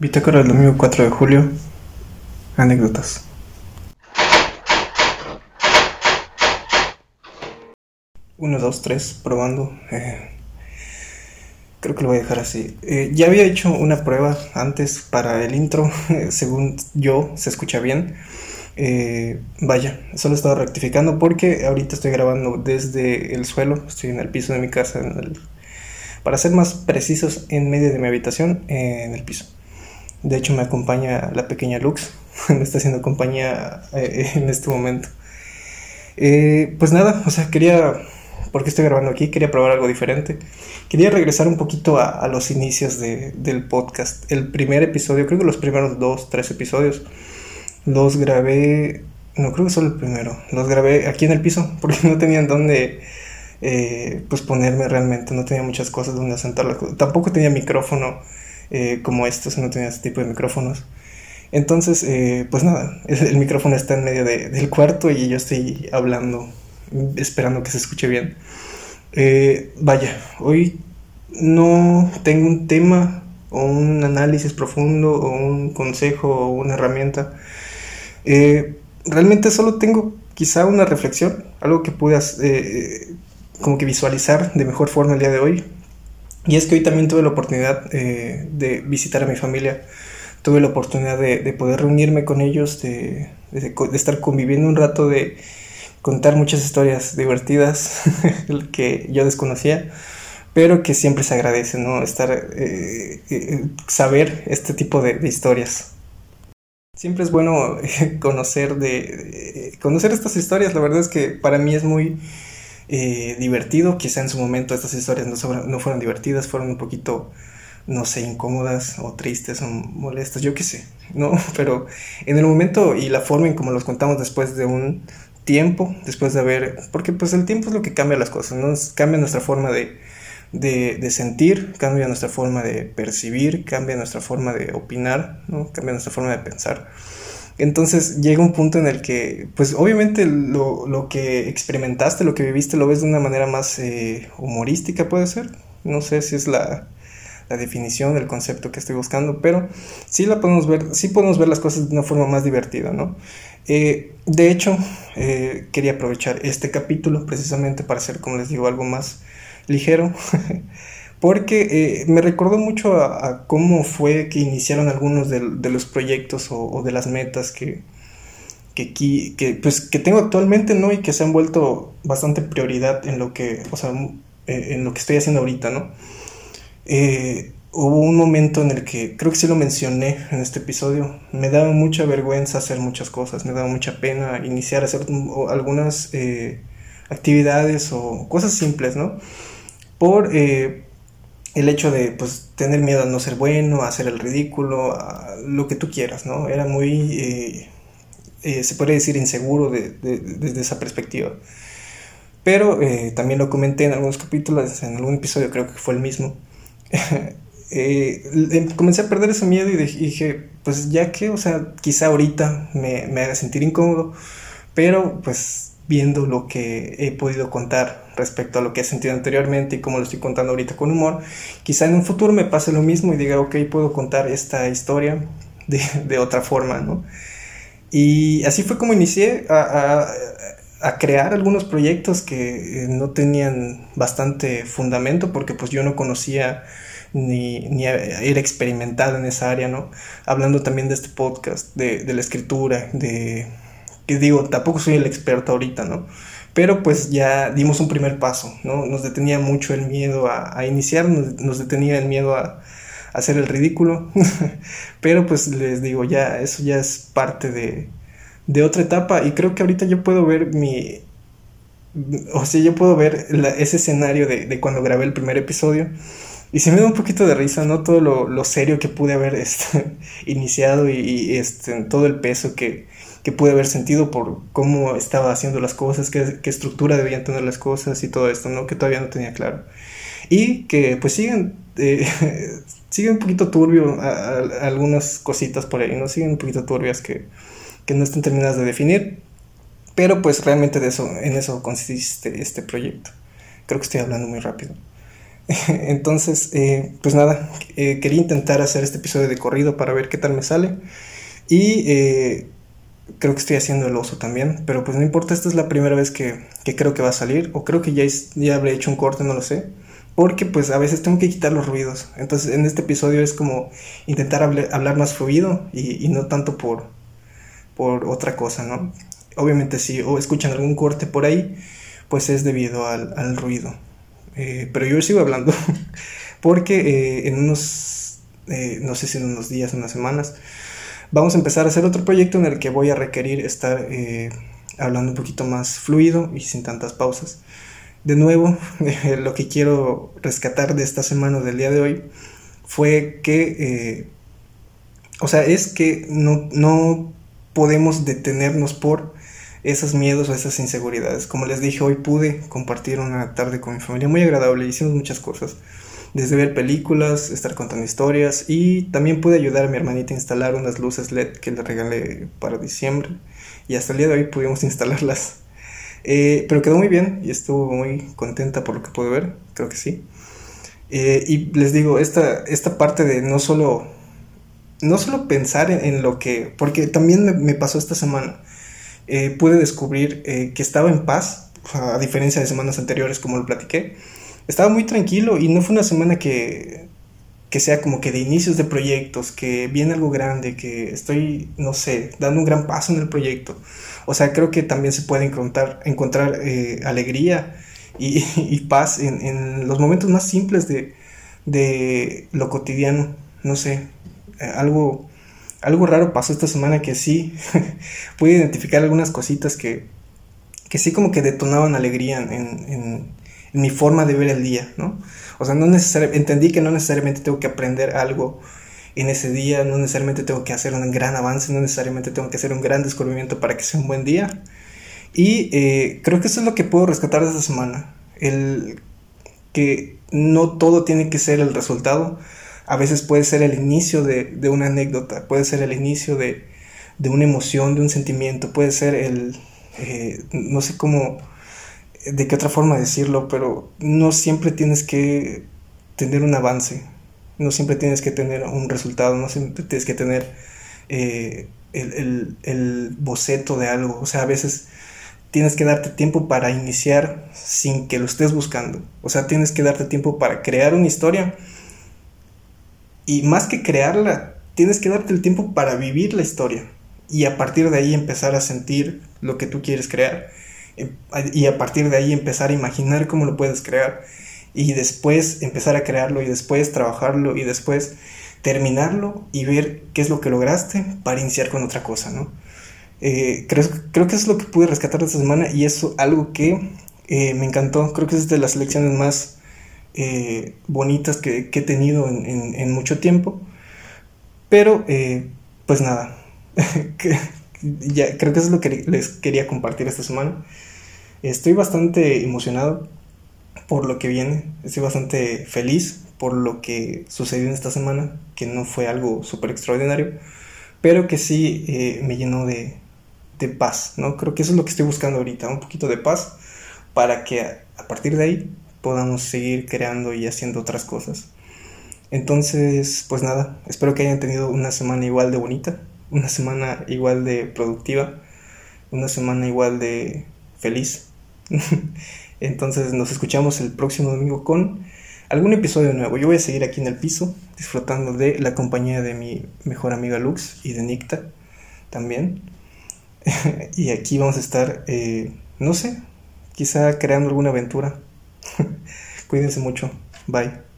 Bitácora del domingo 4 de julio. Anécdotas. Uno, dos, tres, probando. Eh, creo que lo voy a dejar así. Eh, ya había hecho una prueba antes para el intro. según yo, se escucha bien. Eh, vaya, solo estaba rectificando porque ahorita estoy grabando desde el suelo. Estoy en el piso de mi casa. para ser más precisos, en medio de mi habitación, en el piso. De hecho, me acompaña la pequeña Lux. me está haciendo compañía eh, en este momento. Eh, pues nada, o sea, quería, porque estoy grabando aquí, quería probar algo diferente. Quería regresar un poquito a, los inicios del podcast. El primer episodio, creo que los primeros dos, tres episodios, los grabé, no creo que solo el primero, los grabé aquí en el piso, porque no tenían dónde eh, pues ponerme realmente, no tenía muchas cosas donde sentarlas. Tampoco tenía micrófono eh, como estos, no tenía este tipo de micrófonos. Entonces, eh, pues nada, el micrófono está en medio del cuarto y yo estoy hablando, esperando que se escuche bien. Eh, vaya, hoy no tengo un tema o un análisis profundo o un consejo o una herramienta. realmente solo tengo quizá una reflexión, algo que puedas como que visualizar de mejor forma el día de hoy. Y es que hoy también tuve la oportunidad eh, de visitar a mi familia, tuve la oportunidad de, poder reunirme con ellos, de, estar conviviendo un rato, de contar muchas historias divertidas que yo desconocía, pero que siempre se agradece, ¿no? Estar, eh, eh, saber este tipo de, historias. Siempre es bueno conocer, de, conocer estas historias, la verdad es que para mí es muy eh, divertido. Quizá en su momento estas historias no, fueron divertidas, fueron un poquito, no sé, incómodas o tristes o molestas, yo qué sé, ¿no? Pero en el momento y la forma en como los contamos después de un tiempo, después de haber, porque pues el tiempo es lo que cambia las cosas, ¿no? Cambia nuestra forma de, de, de, sentir, cambia nuestra forma de percibir, cambia nuestra forma de opinar, ¿no? Cambia nuestra forma de pensar. Entonces llega un punto en el que, pues obviamente lo, que experimentaste, lo que viviste, lo ves de una manera más eh, humorística, puede ser. No sé si es la, definición del concepto que estoy buscando, pero sí la podemos ver, sí podemos ver las cosas de una forma más divertida, ¿no? Eh, de hecho, eh, quería aprovechar este capítulo precisamente para hacer, como les digo, algo más ligero. porque eh, me recordó mucho a, cómo fue que iniciaron algunos de, los proyectos o, de las metas que, que, pues, que tengo actualmente, ¿no? Y que se han vuelto bastante prioridad en lo que, o sea, eh, en lo que estoy haciendo ahorita, ¿no? Eh, hubo un momento en el que, creo que sí lo mencioné en este episodio, me daba mucha vergüenza hacer muchas cosas, me daba mucha pena iniciar a hacer algunas actividades o cosas simples, ¿no? Por el hecho de pues tener miedo a no ser bueno, a hacer el ridículo, a lo que tú quieras, ¿no? Era muy, eh, eh, se puede decir, inseguro desde esa perspectiva. Pero eh, también lo comenté en algunos capítulos, en algún episodio creo que fue el mismo. Em, comencé a perder ese miedo y dije, pues ya que, o sea, quizá ahorita me, me haga sentir incómodo, pero pues viendo lo que he podido contar respecto a lo que he sentido anteriormente y como lo estoy contando ahorita con humor, quizá en un futuro me pase lo mismo y diga, ok, puedo contar esta historia de, otra forma, ¿no? Y así fue como inicié a, crear algunos proyectos que eh, no tenían bastante fundamento porque pues yo no conocía ni, ni era experimentado en esa área, ¿no? Hablando también de este podcast, de la escritura, de que digo, tampoco soy el experto ahorita, ¿no? Pero pues ya dimos un primer paso, ¿no? Nos detenía mucho el miedo a, iniciar, nos, detenía el miedo a, hacer el ridículo, pero pues les digo, ya eso ya es parte de, de otra etapa y creo que ahorita yo puedo ver mi, o sea, yo puedo ver ese escenario de, de, cuando grabé el primer episodio y se me da un poquito de risa, ¿no? Todo lo, lo serio que pude haber este, iniciado y, y, este, todo el peso que, que pude haber sentido por cómo estaba haciendo las cosas, qué, estructura debían tener las cosas y todo esto, ¿no? Que todavía no tenía claro. Y que pues siguen, eh, siguen un poquito turbio algunas cositas por ahí, ¿no? Siguen un poquito turbias que, que no están terminadas de definir, pero pues realmente de eso, en eso consiste este proyecto. Creo que estoy hablando muy rápido. Entonces, eh, pues nada, eh, quería intentar hacer este episodio de corrido para ver qué tal me sale. Y eh, creo que estoy haciendo el oso también, pero pues no importa, esta es la primera vez que, que creo que va a salir, o creo que ya, ya habré hecho un corte, no lo sé, porque pues a veces tengo que quitar los ruidos. Entonces en este episodio es como intentar hablar más fluido y, y, no tanto por, por otra cosa, ¿no? Obviamente si o escuchan algún corte por ahí, pues es debido al, al ruido. Eh, pero yo sigo hablando porque eh, en unos, eh, no sé si en unos días, unas semanas, vamos a empezar a hacer otro proyecto en el que voy a requerir estar hablando un poquito más fluido y sin tantas pausas. De nuevo, lo que quiero rescatar de esta semana del día de hoy fue que, o sea, es que no, no podemos detenernos por esos miedos o esas inseguridades. Como les dije, hoy pude compartir una tarde con mi familia muy agradable, hicimos muchas cosas. Desde ver películas, estar contando historias y también pude ayudar a mi hermanita a instalar unas luces LED que le regalé para diciembre y hasta el día de hoy pudimos instalarlas. Eh, pero quedó muy bien y estuvo muy contenta por lo que pude ver, creo que sí. Eh, y les digo, esta, esta parte de no solo, no solo pensar en, lo que, porque también me, pasó esta semana eh, pude descubrir que estaba en paz, a diferencia de semanas anteriores como lo platiqué. Estaba muy tranquilo y no fue una semana que, que sea como que de inicios de proyectos, que viene algo grande, que estoy, no sé, dando un gran paso en el proyecto. O sea, creo que también se puede encontrar, encontrar eh, alegría y, paz en, en, los momentos más simples de, de lo cotidiano. No sé, algo algo raro pasó esta semana que sí pude identificar algunas cositas que, que sí como que detonaban alegría en, en, mi forma de ver el día, ¿no? O sea, no necesariamente, entendí que no necesariamente tengo que aprender algo en ese día, no necesariamente tengo que hacer un gran avance, no necesariamente tengo que hacer un gran descubrimiento para que sea un buen día. Y eh, creo que eso es lo que puedo rescatar de esta semana, el que no todo tiene que ser el resultado, a veces puede ser el inicio de, una anécdota, puede ser el inicio de, una emoción, de un sentimiento, puede ser el, eh, no sé cómo, de qué otra forma decirlo, pero no siempre tienes que tener un avance, no siempre tienes que tener un resultado, no siempre tienes que tener eh, el, el, boceto de algo, o sea, a veces tienes que darte tiempo para iniciar sin que lo estés buscando, o sea, tienes que darte tiempo para crear una historia y más que crearla, tienes que darte el tiempo para vivir la historia. Y a partir de ahí empezar a sentir lo que tú quieres crear. Y a partir de ahí empezar a imaginar cómo lo puedes crear. Y después empezar a crearlo y después trabajarlo y después terminarlo y ver qué es lo que lograste para iniciar con otra cosa, ¿no? Eh, creo, creo que es lo que pude rescatar de esta semana y eso algo que eh, me encantó. Creo que es de las lecciones más eh, bonitas que, he tenido en, mucho tiempo. Pero, pues nada, ya, creo que eso es lo que les quería compartir esta semana. Estoy bastante emocionado por lo que viene, estoy bastante feliz por lo que sucedió en esta semana, que no fue algo súper extraordinario, pero que sí eh, me llenó de, de paz, ¿no? Creo que eso es lo que estoy buscando ahorita, un poquito de paz, para que a partir de ahí podamos seguir creando y haciendo otras cosas. Entonces, pues nada, espero que hayan tenido una semana igual de bonita, una semana igual de productiva, una semana igual de feliz. Entonces nos escuchamos el próximo domingo con algún episodio nuevo. Yo voy a seguir aquí en el piso disfrutando de la compañía de mi mejor amiga Lux y de Nicta también. y aquí vamos a estar, eh, no sé, quizá creando alguna aventura. Cuídense mucho. Bye.